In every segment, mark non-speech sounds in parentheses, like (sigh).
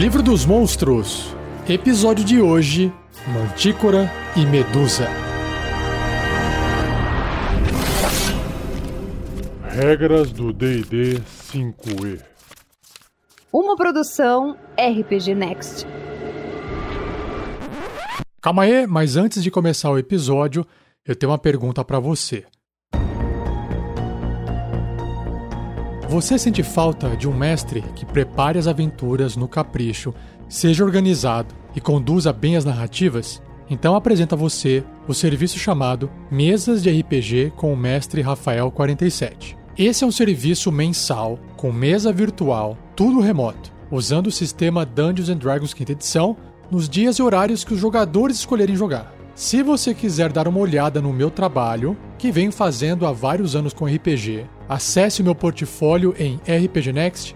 Livro dos Monstros. Episódio de hoje: Mantícora e Medusa. Regras do DD 5E. Uma produção RPG Next. Calma aí, mas antes de começar o episódio, eu tenho uma pergunta para você. Você sente falta de um mestre que prepare as aventuras no capricho, seja organizado e conduza bem as narrativas? Então apresento a você o serviço chamado Mesas de RPG com o mestre Rafael 47. Esse é um serviço mensal com mesa virtual, tudo remoto, usando o sistema Dungeons and Dragons quinta edição nos dias e horários que os jogadores escolherem jogar. Se você quiser dar uma olhada no meu trabalho, que venho fazendo há vários anos com RPG, acesse o meu portfólio em rpgnext.com.br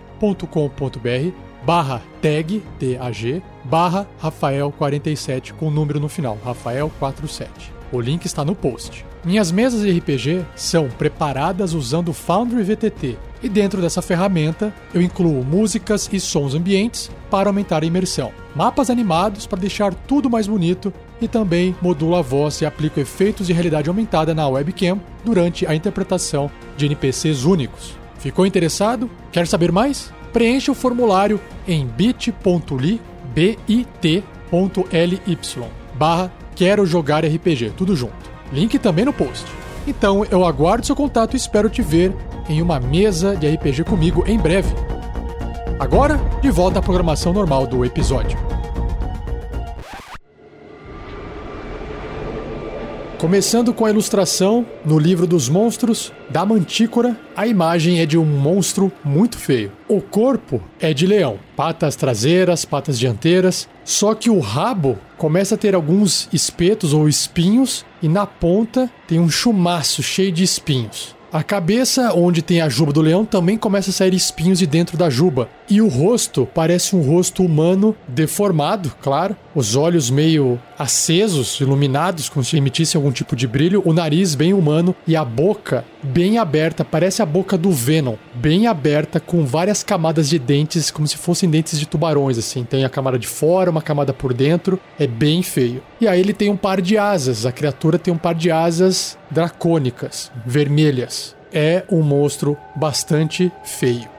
barra tag, T-A-G, barra Rafael47 com número no final, Rafael47. O link está no post. Minhas mesas de RPG são preparadas usando o Foundry VTT e dentro dessa ferramenta eu incluo músicas e sons ambientes para aumentar a imersão, mapas animados para deixar tudo mais bonito e também modulo a voz e aplico efeitos de realidade aumentada na webcam durante a interpretação de NPCs únicos. Ficou interessado? Quer saber mais? Preencha o formulário em bit.ly bit.ly barra quero jogar RPG, tudo junto. Link também no post. Então eu aguardo seu contato e espero te ver em uma mesa de RPG comigo em breve. Agora, de volta à programação normal do episódio. Começando com a ilustração, no livro dos monstros, da Mantícora, a imagem é de um monstro muito feio. O corpo é de leão, patas traseiras, patas dianteiras, só que o rabo começa a ter alguns espetos ou espinhos e na ponta tem um chumaço cheio de espinhos. A cabeça, onde tem a juba do leão, também começa a sair espinhos de dentro da juba. E o rosto parece um rosto humano deformado, claro. Os olhos meio acesos, iluminados, como se emitissem algum tipo de brilho. O nariz bem humano e a boca bem aberta, parece a boca do Venom. Bem aberta, com várias camadas de dentes, como se fossem dentes de tubarões, assim. Tem a camada de fora, uma camada por dentro. É bem feio. E aí ele tem um par de asas. A criatura tem um par de asas dracônicas, vermelhas. É um monstro bastante feio.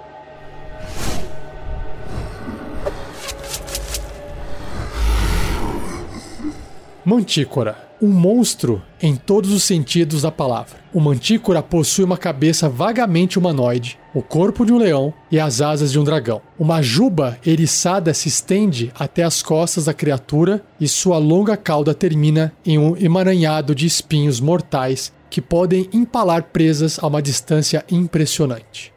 Mantícora. Um monstro em todos os sentidos da palavra. O mantícora possui uma cabeça vagamente humanoide, o corpo de um leão e as asas de um dragão. Uma juba eriçada se estende até as costas da criatura e sua longa cauda termina em um emaranhado de espinhos mortais que podem empalar presas a uma distância impressionante.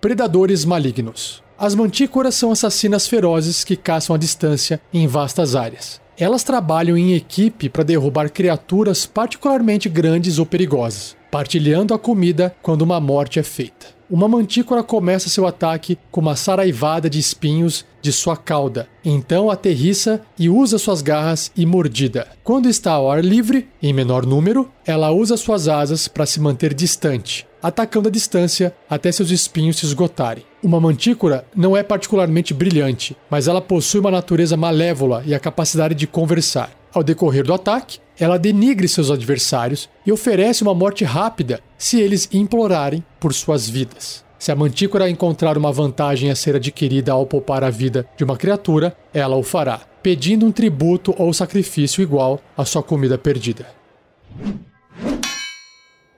Predadores malignos. As mantícoras são assassinas ferozes que caçam à distância em vastas áreas. Elas trabalham em equipe para derrubar criaturas particularmente grandes ou perigosas, partilhando a comida quando uma morte é feita. Uma mantícora começa seu ataque com uma saraivada de espinhos de sua cauda, então aterrissa e usa suas garras e mordida. Quando está ao ar livre, em menor número, ela usa suas asas para se manter distante, atacando a distância até seus espinhos se esgotarem. Uma mantícora não é particularmente brilhante, mas ela possui uma natureza malévola e a capacidade de conversar. Ao decorrer do ataque, ela denigre seus adversários e oferece uma morte rápida se eles implorarem por suas vidas. Se a mantícora encontrar uma vantagem a ser adquirida ao poupar a vida de uma criatura, ela o fará, pedindo um tributo ou sacrifício igual à sua comida perdida.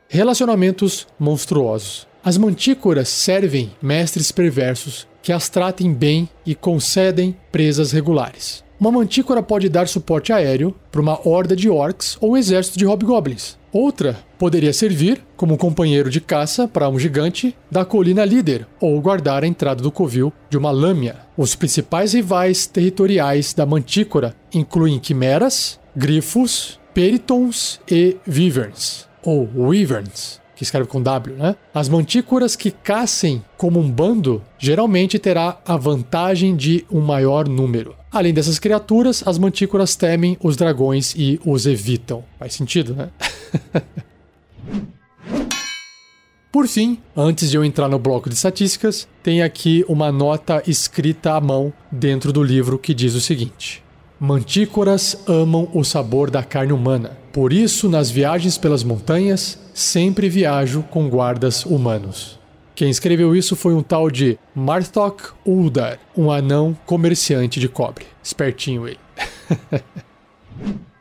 Relacionamentos monstruosos. As mantícoras servem mestres perversos que as tratem bem e concedem presas regulares. Uma mantícora pode dar suporte aéreo para uma horda de orcs ou um exército de hobgoblins. Outra poderia servir como companheiro de caça para um gigante da colina líder ou guardar a entrada do covil de uma lâmina. Os principais rivais territoriais da mantícora incluem quimeras, grifos, peritons e wyverns, ou wyverns escreve com W, né? As mantícoras que caçem como um bando geralmente terá a vantagem de um maior número. Além dessas criaturas, as mantícoras temem os dragões e os evitam. Faz sentido, né? (laughs) Por fim, antes de eu entrar no bloco de estatísticas, tem aqui uma nota escrita à mão dentro do livro que diz o seguinte: Mantícoras amam o sabor da carne humana. Por isso, nas viagens pelas montanhas, sempre viajo com guardas humanos. Quem escreveu isso foi um tal de Marthok Uldar, um anão comerciante de cobre. Espertinho ele. (laughs)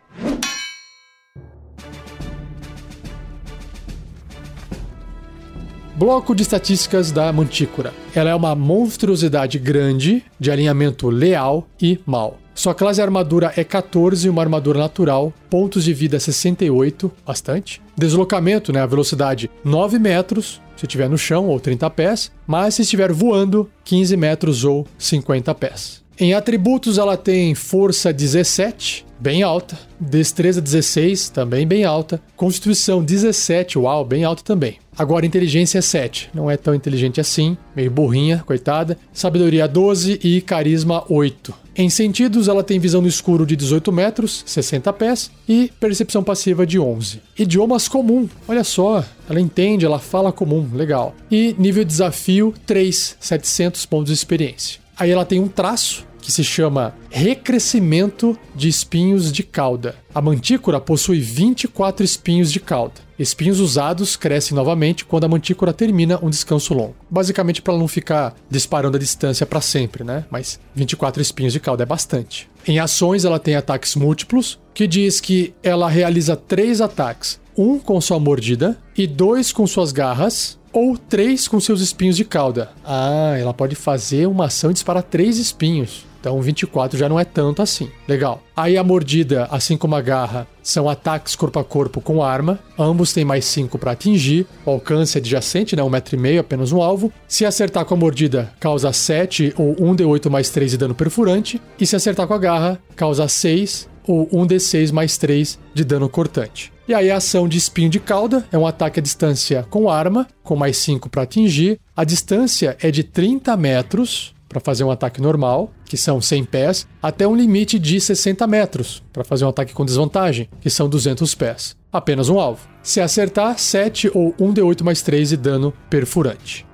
Bloco de estatísticas da Mantícora. Ela é uma monstruosidade grande, de alinhamento leal e mal. Sua classe armadura é 14, uma armadura natural, pontos de vida 68, bastante. Deslocamento, né, a velocidade 9 metros, se estiver no chão, ou 30 pés, mas se estiver voando, 15 metros ou 50 pés. Em atributos, ela tem força 17, bem alta, destreza 16, também bem alta, constituição 17, uau, bem alta também. Agora, inteligência 7, não é tão inteligente assim, meio burrinha, coitada. Sabedoria 12 e carisma 8. Em sentidos, ela tem visão no escuro de 18 metros, 60 pés, e percepção passiva de 11. Idiomas comum, olha só, ela entende, ela fala comum, legal. E nível de desafio 3, 700 pontos de experiência. Aí ela tem um traço que se chama recrescimento de espinhos de cauda. A mantícora possui 24 espinhos de cauda. Espinhos usados crescem novamente quando a mantícora termina um descanso longo. Basicamente para não ficar disparando a distância para sempre, né? Mas 24 espinhos de cauda é bastante. Em ações ela tem ataques múltiplos, que diz que ela realiza três ataques, um com sua mordida e dois com suas garras, ou três com seus espinhos de cauda. Ah, ela pode fazer uma ação e disparar três espinhos. Então 24 já não é tanto assim. Legal. Aí a mordida, assim como a garra, são ataques corpo a corpo com arma. Ambos têm mais 5 para atingir. O alcance é adjacente, né? Um metro e meio, apenas um alvo. Se acertar com a mordida, causa 7 ou 1d8 mais 3 de dano perfurante. E se acertar com a garra, causa 6 ou 1d6 mais 3 de dano cortante. E aí a ação de espinho de cauda é um ataque à distância com arma, com mais 5 para atingir. A distância é de 30 metros para fazer um ataque normal, que são 100 pés, até um limite de 60 metros para fazer um ataque com desvantagem, que são 200 pés. Apenas um alvo. Se acertar, 7 ou 1d8 mais 3 de dano perfurante.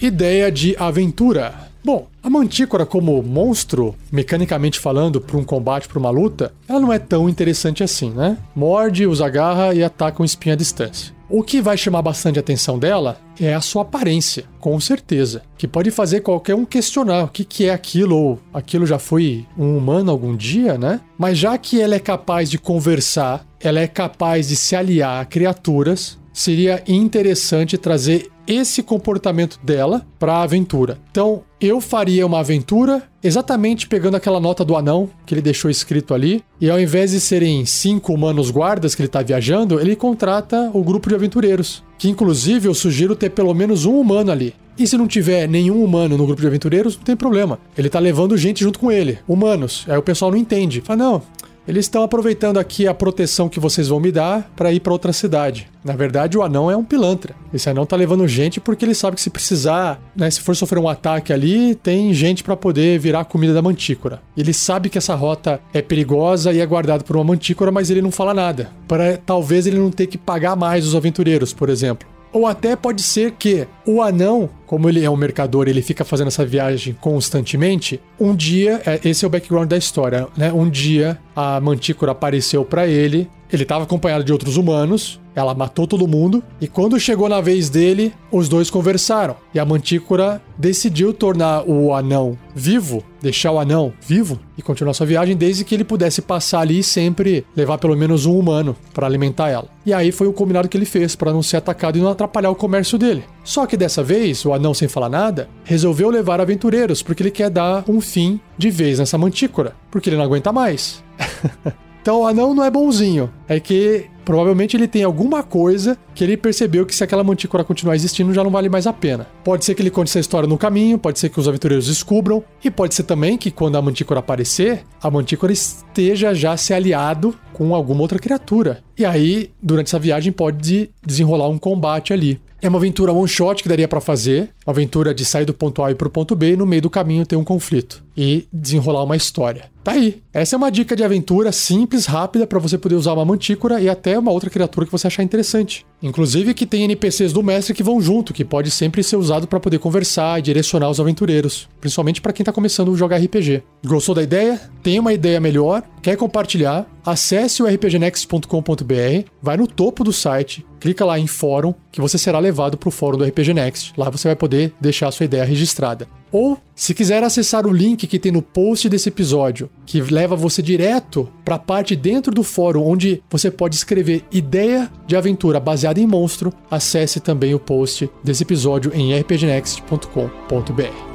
Ideia de aventura. Bom, a Mantícora como monstro, mecanicamente falando, para um combate, para uma luta, ela não é tão interessante assim, né? Morde, usa garra e ataca um espinho à distância. O que vai chamar bastante a atenção dela é a sua aparência, com certeza. Que pode fazer qualquer um questionar o que, que é aquilo, ou aquilo já foi um humano algum dia, né? Mas já que ela é capaz de conversar, ela é capaz de se aliar a criaturas, seria interessante trazer esse comportamento dela para a aventura. Então, eu faria uma aventura exatamente pegando aquela nota do anão que ele deixou escrito ali, e ao invés de serem cinco humanos guardas que ele está viajando, ele contrata o grupo de aventureiros, que inclusive eu sugiro ter pelo menos um humano ali. E se não tiver nenhum humano no grupo de aventureiros, não tem problema. Ele tá levando gente junto com ele, humanos. Aí o pessoal não entende. Fala, não, eles estão aproveitando aqui a proteção que vocês vão me dar para ir para outra cidade. Na verdade, o anão é um pilantra. Esse anão tá levando gente porque ele sabe que se precisar, né, se for sofrer um ataque ali, tem gente para poder virar comida da mantícora. Ele sabe que essa rota é perigosa e é guardada por uma mantícora, mas ele não fala nada. Para talvez ele não ter que pagar mais os aventureiros, por exemplo. Ou até pode ser que o anão, como ele é um mercador, ele fica fazendo essa viagem constantemente. Um dia, é, esse é o background da história, né? Um dia a Mantícora apareceu para ele, ele estava acompanhado de outros humanos, ela matou todo mundo e quando chegou na vez dele, os dois conversaram. E a Mantícora decidiu tornar o anão vivo, deixar o anão vivo e continuar sua viagem desde que ele pudesse passar ali e sempre levar pelo menos um humano para alimentar ela. E aí foi o combinado que ele fez para não ser atacado e não atrapalhar o comércio dele. Só que dessa vez, o anão sem falar nada, resolveu levar aventureiros porque ele quer dar um fim de vez nessa Mantícora, porque ele não aguenta mais. (laughs) Então o anão não é bonzinho. É que provavelmente ele tem alguma coisa que ele percebeu que se aquela mantícora continuar existindo já não vale mais a pena. Pode ser que ele conte essa história no caminho, pode ser que os aventureiros descubram, e pode ser também que quando a mantícora aparecer, a mantícora esteja já se aliado com alguma outra criatura. E aí, durante essa viagem, pode desenrolar um combate ali. É uma aventura one shot que daria para fazer, uma aventura de sair do ponto A e pro ponto B e no meio do caminho ter um conflito e desenrolar uma história. Tá aí. Essa é uma dica de aventura simples, rápida, para você poder usar uma mantícora e até uma outra criatura que você achar interessante. Inclusive que tem NPCs do mestre que vão junto, que pode sempre ser usado para poder conversar e direcionar os aventureiros, principalmente para quem tá começando a jogar RPG. Gostou da ideia? Tem uma ideia melhor? Quer compartilhar? Acesse o rpgnext.com.br, vai no topo do site, clica lá em fórum, que você será levado para o fórum do RPG Next. Lá você vai poder deixar a sua ideia registrada. Ou, se quiser acessar o link que tem no post desse episódio, que leva você direto para a parte dentro do fórum onde você pode escrever ideia de aventura baseada em monstro, acesse também o post desse episódio em rpgnext.com.br.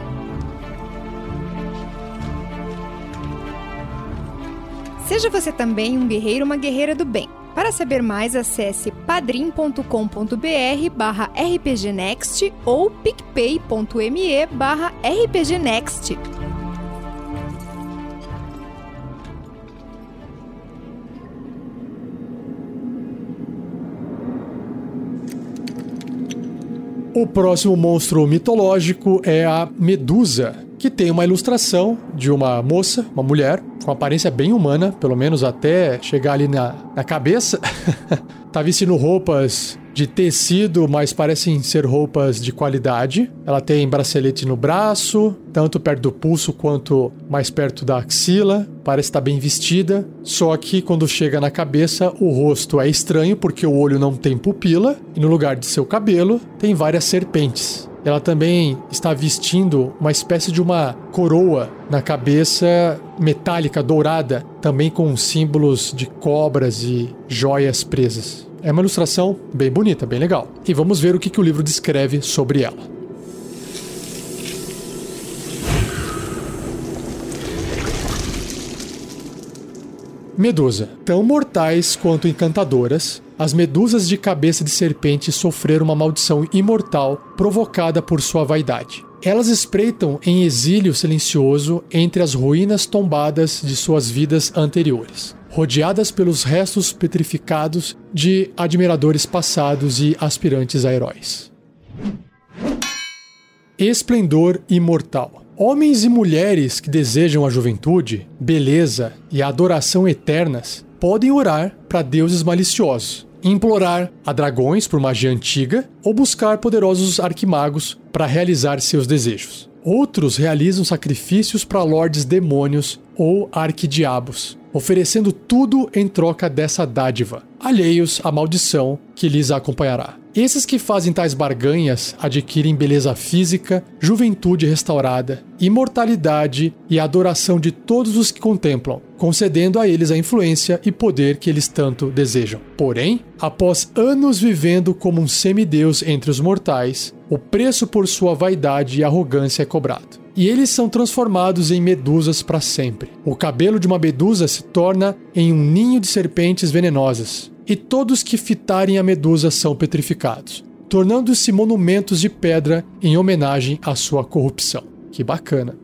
Seja você também um guerreiro ou uma guerreira do bem. Para saber mais, acesse padrim.com.br barra rpgnext ou picpay.me barra rpgnext. O próximo monstro mitológico é a Medusa, que tem uma ilustração de uma moça, uma mulher, com aparência bem humana, pelo menos até chegar ali na, na cabeça. (laughs) tá vestindo roupas de tecido, mas parecem ser roupas de qualidade. Ela tem bracelete no braço, tanto perto do pulso quanto mais perto da axila. Parece estar bem vestida, só que quando chega na cabeça, o rosto é estranho porque o olho não tem pupila e no lugar de seu cabelo tem várias serpentes. Ela também está vestindo uma espécie de uma coroa na cabeça metálica dourada, também com símbolos de cobras e joias presas. É uma ilustração bem bonita, bem legal. E vamos ver o que, que o livro descreve sobre ela. Medusa. Tão mortais quanto encantadoras, as medusas de cabeça de serpente sofreram uma maldição imortal provocada por sua vaidade. Elas espreitam em exílio silencioso entre as ruínas tombadas de suas vidas anteriores, rodeadas pelos restos petrificados de admiradores passados e aspirantes a heróis. Esplendor imortal. Homens e mulheres que desejam a juventude, beleza e adoração eternas podem orar para deuses maliciosos, implorar a dragões por magia antiga ou buscar poderosos arquimagos para realizar seus desejos. Outros realizam sacrifícios para lordes demônios ou arquidiabos, oferecendo tudo em troca dessa dádiva, alheios à maldição que lhes acompanhará. Esses que fazem tais barganhas adquirem beleza física, juventude restaurada, imortalidade e adoração de todos os que contemplam, concedendo a eles a influência e poder que eles tanto desejam. Porém, após anos vivendo como um semideus entre os mortais, o preço por sua vaidade e arrogância é cobrado e eles são transformados em medusas para sempre. O cabelo de uma medusa se torna em um ninho de serpentes venenosas, e todos que fitarem a medusa são petrificados, tornando-se monumentos de pedra em homenagem à sua corrupção. Que bacana.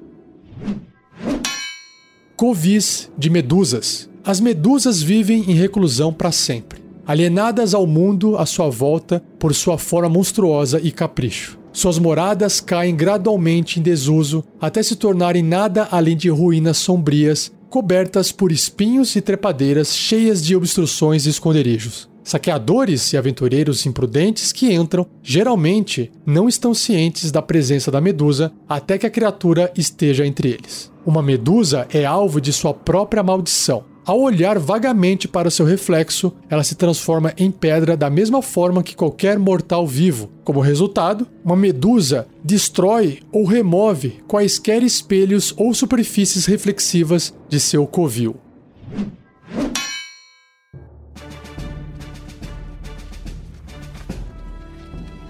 Covis de medusas. As medusas vivem em reclusão para sempre, alienadas ao mundo à sua volta por sua forma monstruosa e capricho. Suas moradas caem gradualmente em desuso até se tornarem nada além de ruínas sombrias cobertas por espinhos e trepadeiras cheias de obstruções e esconderijos. Saqueadores e aventureiros imprudentes que entram, geralmente, não estão cientes da presença da medusa até que a criatura esteja entre eles. Uma medusa é alvo de sua própria maldição, ao olhar vagamente para seu reflexo, ela se transforma em pedra da mesma forma que qualquer mortal vivo. Como resultado, uma medusa destrói ou remove quaisquer espelhos ou superfícies reflexivas de seu covil.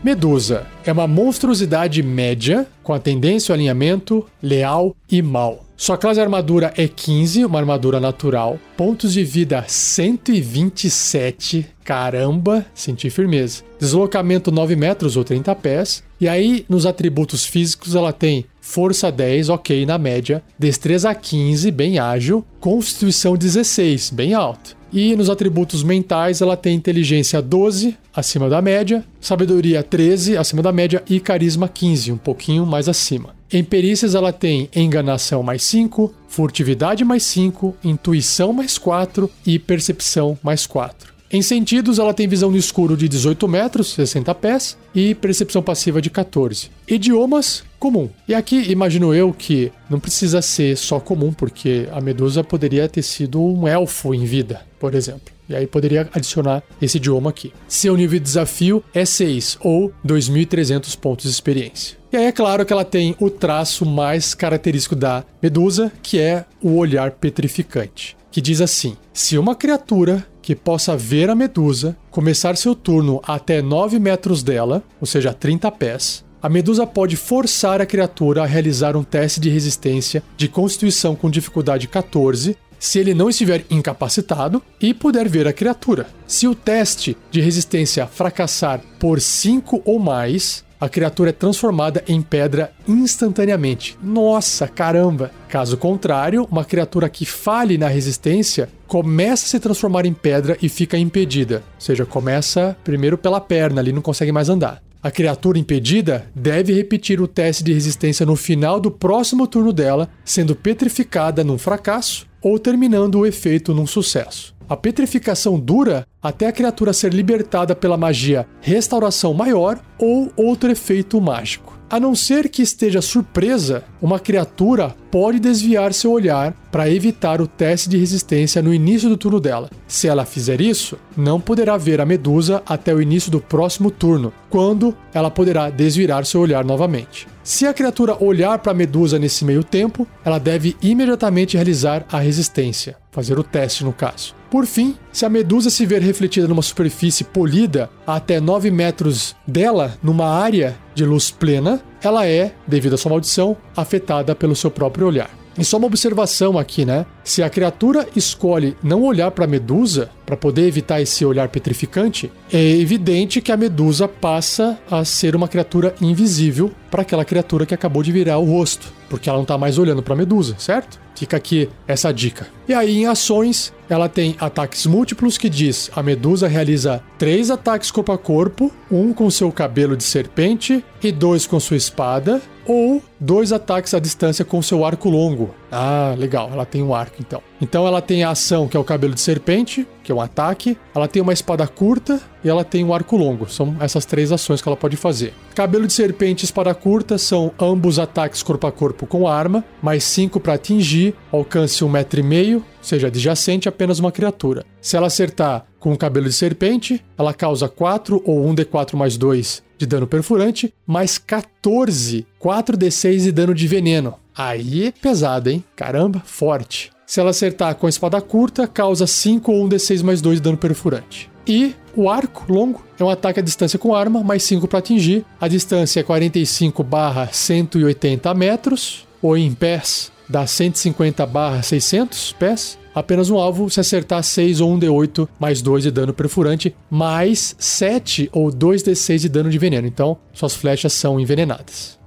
Medusa é uma monstruosidade média com a tendência ao alinhamento leal e mal. Sua classe armadura é 15, uma armadura natural. Pontos de vida 127. Caramba, senti firmeza. Deslocamento 9 metros ou 30 pés. E aí, nos atributos físicos, ela tem força 10, ok, na média. Destreza 15, bem ágil. Constituição 16, bem alto. E nos atributos mentais, ela tem inteligência 12, acima da média, sabedoria 13, acima da média, e carisma 15, um pouquinho mais acima. Em perícias, ela tem enganação mais 5, furtividade mais 5, intuição mais 4 e percepção mais 4. Em sentidos, ela tem visão no escuro de 18 metros, 60 pés, e percepção passiva de 14. Idiomas, comum. E aqui imagino eu que não precisa ser só comum, porque a Medusa poderia ter sido um elfo em vida, por exemplo. E aí poderia adicionar esse idioma aqui. Seu nível de desafio é 6 ou 2.300 pontos de experiência. E aí é claro que ela tem o traço mais característico da Medusa, que é o olhar petrificante, que diz assim: se uma criatura que possa ver a medusa, começar seu turno até 9 metros dela, ou seja, 30 pés. A medusa pode forçar a criatura a realizar um teste de resistência de constituição com dificuldade 14 se ele não estiver incapacitado e puder ver a criatura. Se o teste de resistência fracassar por 5 ou mais, a criatura é transformada em pedra instantaneamente. Nossa, caramba! Caso contrário, uma criatura que falhe na resistência começa a se transformar em pedra e fica impedida. Ou seja, começa primeiro pela perna, ali não consegue mais andar. A criatura impedida deve repetir o teste de resistência no final do próximo turno dela, sendo petrificada num fracasso ou terminando o efeito num sucesso. A petrificação dura até a criatura ser libertada pela magia Restauração Maior ou outro efeito mágico. A não ser que esteja surpresa, uma criatura pode desviar seu olhar para evitar o teste de resistência no início do turno dela. Se ela fizer isso, não poderá ver a medusa até o início do próximo turno, quando ela poderá desvirar seu olhar novamente. Se a criatura olhar para a medusa nesse meio tempo, ela deve imediatamente realizar a resistência, fazer o teste no caso. Por fim, se a medusa se ver refletida numa superfície polida a até 9 metros dela, numa área de luz plena, ela é, devido à sua maldição, afetada pelo seu próprio olhar. E só uma observação aqui, né? Se a criatura escolhe não olhar para a medusa para poder evitar esse olhar petrificante, é evidente que a medusa passa a ser uma criatura invisível para aquela criatura que acabou de virar o rosto, porque ela não está mais olhando para a medusa, certo? Fica aqui essa dica. E aí em ações, ela tem ataques múltiplos que diz: a medusa realiza três ataques corpo a corpo, um com seu cabelo de serpente e dois com sua espada, ou dois ataques à distância com seu arco longo. Ah, legal, ela tem um arco então. Então ela tem a ação que é o cabelo de serpente, que é um ataque, ela tem uma espada curta e ela tem um arco longo. São essas três ações que ela pode fazer. Cabelo de serpente e espada curta são ambos ataques corpo a corpo com arma, mais 5 para atingir, alcance um metro e meio, seja adjacente apenas uma criatura. Se ela acertar com o cabelo de serpente, ela causa 4 ou 1d4 mais 2 de dano perfurante, mais 14, 4d6 de dano de veneno. Aí é pesado, hein? Caramba, forte. Se ela acertar com a espada curta, causa 5 ou 1d6 mais 2 de dano perfurante. E o arco longo é um ataque à distância com arma, mais 5 para atingir. A distância é 45 barra 180 metros, ou em pés dá 150 barra 600 pés. Apenas um alvo se acertar 6 ou 1d8 mais 2 de dano perfurante, mais 7 ou 2d6 de dano de veneno. Então, suas flechas são envenenadas.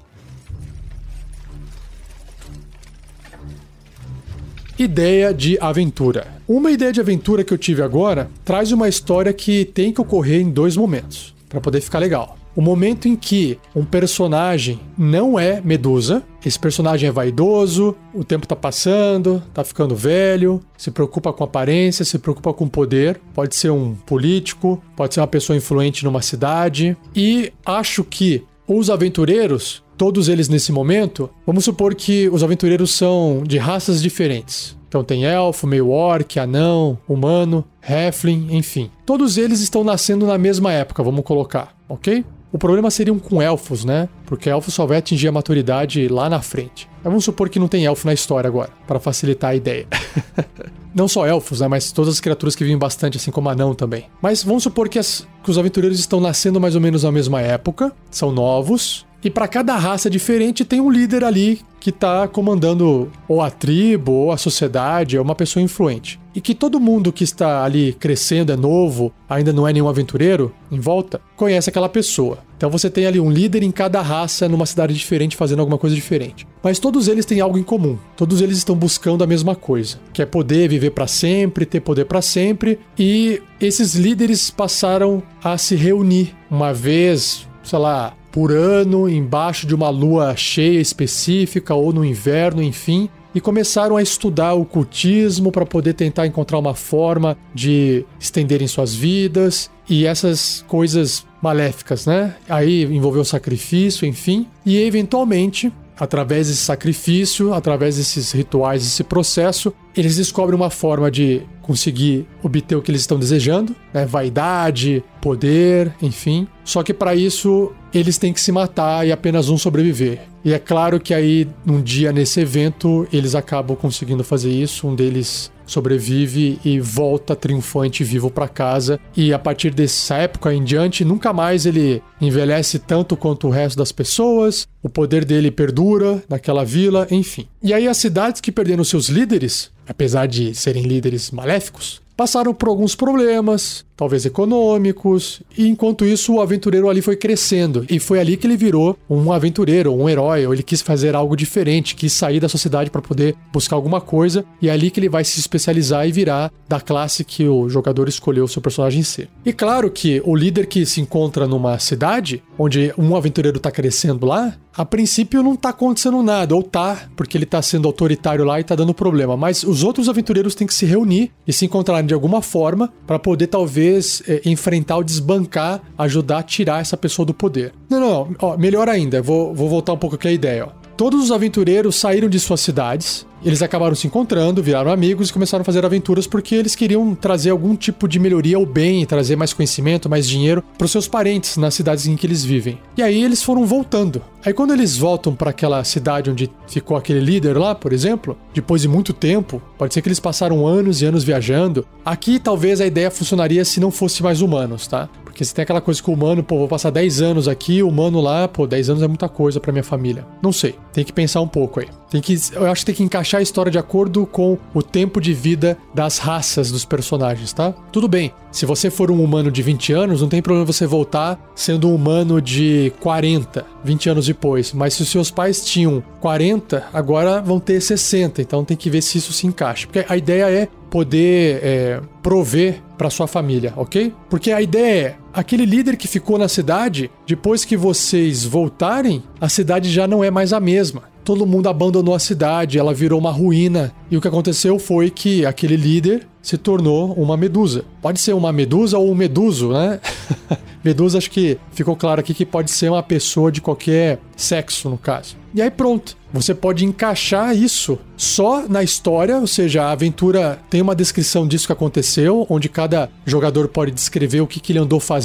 Ideia de aventura. Uma ideia de aventura que eu tive agora traz uma história que tem que ocorrer em dois momentos, para poder ficar legal. O momento em que um personagem não é Medusa, esse personagem é vaidoso, o tempo tá passando, tá ficando velho, se preocupa com aparência, se preocupa com poder, pode ser um político, pode ser uma pessoa influente numa cidade, e acho que os aventureiros, todos eles nesse momento, vamos supor que os aventureiros são de raças diferentes. Então tem elfo, meio orc, anão, humano, halfling, enfim. Todos eles estão nascendo na mesma época, vamos colocar, ok? O problema seriam com elfos, né? Porque elfo só vai atingir a maturidade lá na frente. Vamos supor que não tem elfo na história agora, para facilitar a ideia. (laughs) não só elfos, né? Mas todas as criaturas que vivem bastante, assim como anão também. Mas vamos supor que, as, que os aventureiros estão nascendo mais ou menos na mesma época, são novos, e para cada raça diferente tem um líder ali que está comandando ou a tribo ou a sociedade, é uma pessoa influente. E que todo mundo que está ali crescendo é novo, ainda não é nenhum aventureiro em volta, conhece aquela pessoa. Então você tem ali um líder em cada raça numa cidade diferente fazendo alguma coisa diferente. Mas todos eles têm algo em comum. Todos eles estão buscando a mesma coisa, que é poder viver para sempre, ter poder para sempre. E esses líderes passaram a se reunir uma vez, sei lá, por ano, embaixo de uma lua cheia específica ou no inverno, enfim, e começaram a estudar o cultismo para poder tentar encontrar uma forma de estenderem suas vidas e essas coisas maléficas, né? Aí envolveu sacrifício, enfim, e eventualmente através desse sacrifício, através desses rituais, esse processo, eles descobrem uma forma de conseguir obter o que eles estão desejando, né? Vaidade, poder, enfim. Só que para isso eles têm que se matar e apenas um sobreviver. E é claro que aí, num dia nesse evento, eles acabam conseguindo fazer isso. Um deles sobrevive e volta triunfante vivo para casa. E a partir dessa época em diante, nunca mais ele envelhece tanto quanto o resto das pessoas. O poder dele perdura naquela vila, enfim. E aí as cidades que perderam seus líderes, apesar de serem líderes maléficos, passaram por alguns problemas, talvez econômicos, e enquanto isso o aventureiro ali foi crescendo, e foi ali que ele virou um aventureiro, um herói, ou ele quis fazer algo diferente, quis sair da sociedade para poder buscar alguma coisa, e é ali que ele vai se especializar e virar da classe que o jogador escolheu o seu personagem ser. E claro que o líder que se encontra numa cidade, onde um aventureiro tá crescendo lá, a princípio não tá acontecendo nada, ou tá, porque ele tá sendo autoritário lá e tá dando problema, mas os outros aventureiros têm que se reunir e se encontrar de alguma forma para poder talvez é, enfrentar ou desbancar, ajudar a tirar essa pessoa do poder. Não, não, ó, melhor ainda, vou, vou voltar um pouco aqui a ideia, ó. Todos os aventureiros saíram de suas cidades, eles acabaram se encontrando, viraram amigos e começaram a fazer aventuras porque eles queriam trazer algum tipo de melhoria ao bem, trazer mais conhecimento, mais dinheiro para os seus parentes nas cidades em que eles vivem. E aí eles foram voltando. Aí quando eles voltam para aquela cidade onde ficou aquele líder lá, por exemplo, depois de muito tempo, pode ser que eles passaram anos e anos viajando. Aqui talvez a ideia funcionaria se não fosse mais humanos, tá? Porque você tem aquela coisa que o humano, pô, vou passar 10 anos aqui, o humano lá, pô, 10 anos é muita coisa para minha família. Não sei. Tem que pensar um pouco aí. Tem que, eu acho que tem que encaixar a história de acordo com o tempo de vida das raças dos personagens, tá? Tudo bem. Se você for um humano de 20 anos, não tem problema você voltar sendo um humano de 40, 20 anos depois. Mas se os seus pais tinham 40, agora vão ter 60. Então tem que ver se isso se encaixa. Porque a ideia é poder é, prover para sua família, ok? Porque a ideia é aquele líder que ficou na cidade, depois que vocês voltarem, a cidade já não é mais a mesma. Todo mundo abandonou a cidade, ela virou uma ruína. E o que aconteceu foi que aquele líder se tornou uma medusa. Pode ser uma medusa ou um meduso, né? (laughs) medusa, acho que ficou claro aqui que pode ser uma pessoa de qualquer sexo, no caso. E aí pronto. Você pode encaixar isso só na história, ou seja, a aventura tem uma descrição disso que aconteceu, onde cada jogador pode descrever o que, que ele andou fazendo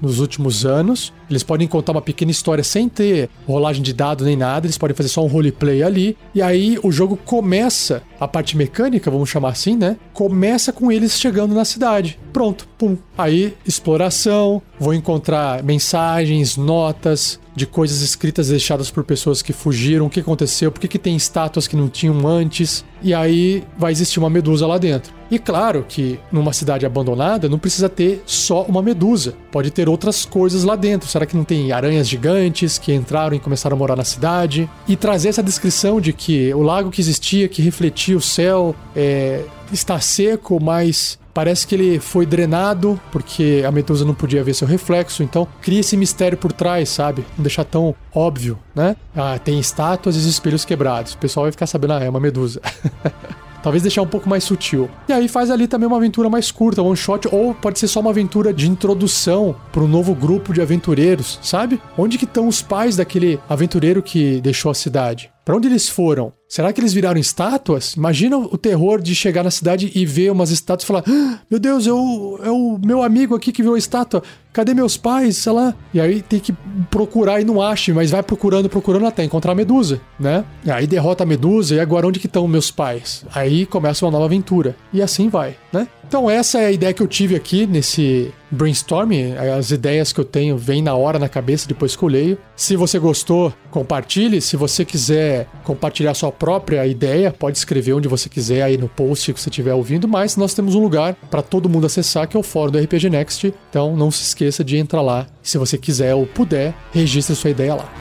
nos últimos anos. Eles podem contar uma pequena história sem ter rolagem de dado nem nada, eles podem fazer só um roleplay ali. E aí o jogo começa, a parte mecânica, vamos chamar assim, né? Começa com eles chegando na cidade. Pronto, pum. Aí, exploração, vou encontrar mensagens, notas, de coisas escritas deixadas por pessoas que fugiram, o que aconteceu, por que, que tem estátuas que não tinham antes, e aí vai existir uma medusa lá dentro. E claro que numa cidade abandonada não precisa ter só uma medusa, pode ter outras coisas lá dentro. Será que não tem aranhas gigantes que entraram e começaram a morar na cidade? E trazer essa descrição de que o lago que existia, que refletia o céu, é, está seco, mas Parece que ele foi drenado porque a Medusa não podia ver seu reflexo, então cria esse mistério por trás, sabe? Não deixar tão óbvio, né? Ah, tem estátuas e espelhos quebrados. O pessoal vai ficar sabendo, ah, é uma Medusa. (laughs) Talvez deixar um pouco mais sutil. E aí faz ali também uma aventura mais curta, one shot, ou pode ser só uma aventura de introdução para um novo grupo de aventureiros, sabe? Onde que estão os pais daquele aventureiro que deixou a cidade? Para onde eles foram? Será que eles viraram estátuas? Imagina o terror de chegar na cidade e ver umas estátuas e falar: ah, Meu Deus, é o, é o meu amigo aqui que viu a estátua. Cadê meus pais? Sei lá. E aí tem que procurar e não acha, mas vai procurando, procurando até encontrar a Medusa, né? E aí derrota a Medusa e agora onde que estão meus pais? Aí começa uma nova aventura. E assim vai, né? Então essa é a ideia que eu tive aqui nesse brainstorming. As ideias que eu tenho vêm na hora na cabeça depois que eu leio. Se você gostou, compartilhe. Se você quiser compartilhar sua própria ideia, pode escrever onde você quiser aí no post que você estiver ouvindo. Mas nós temos um lugar para todo mundo acessar que é o fórum do RPG Next. Então não se esqueça de entrar lá. Se você quiser ou puder, registre sua ideia lá.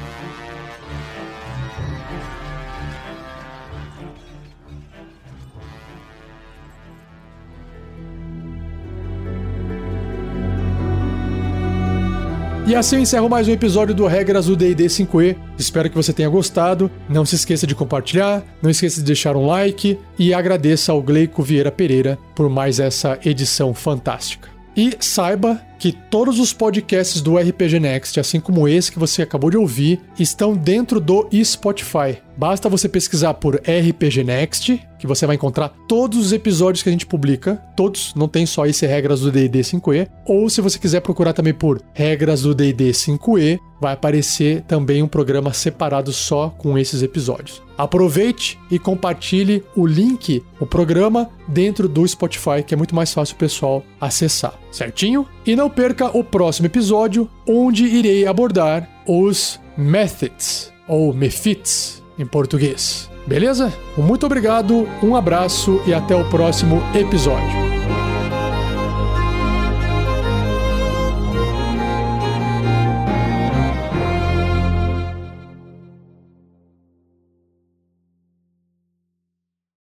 E assim eu encerro mais um episódio do Regras do D&D 5e. Espero que você tenha gostado. Não se esqueça de compartilhar, não esqueça de deixar um like e agradeça ao Gleico Vieira Pereira por mais essa edição fantástica. E saiba que todos os podcasts do RPG Next, assim como esse que você acabou de ouvir, estão dentro do Spotify. Basta você pesquisar por RPG Next, que você vai encontrar todos os episódios que a gente publica, todos, não tem só esse Regras do D&D 5e, ou se você quiser procurar também por Regras do D&D 5e, vai aparecer também um programa separado só com esses episódios. Aproveite e compartilhe o link, o programa dentro do Spotify, que é muito mais fácil o pessoal acessar, certinho? E não perca o próximo episódio, onde irei abordar os methods ou mefits em português. Beleza? Muito obrigado, um abraço e até o próximo episódio.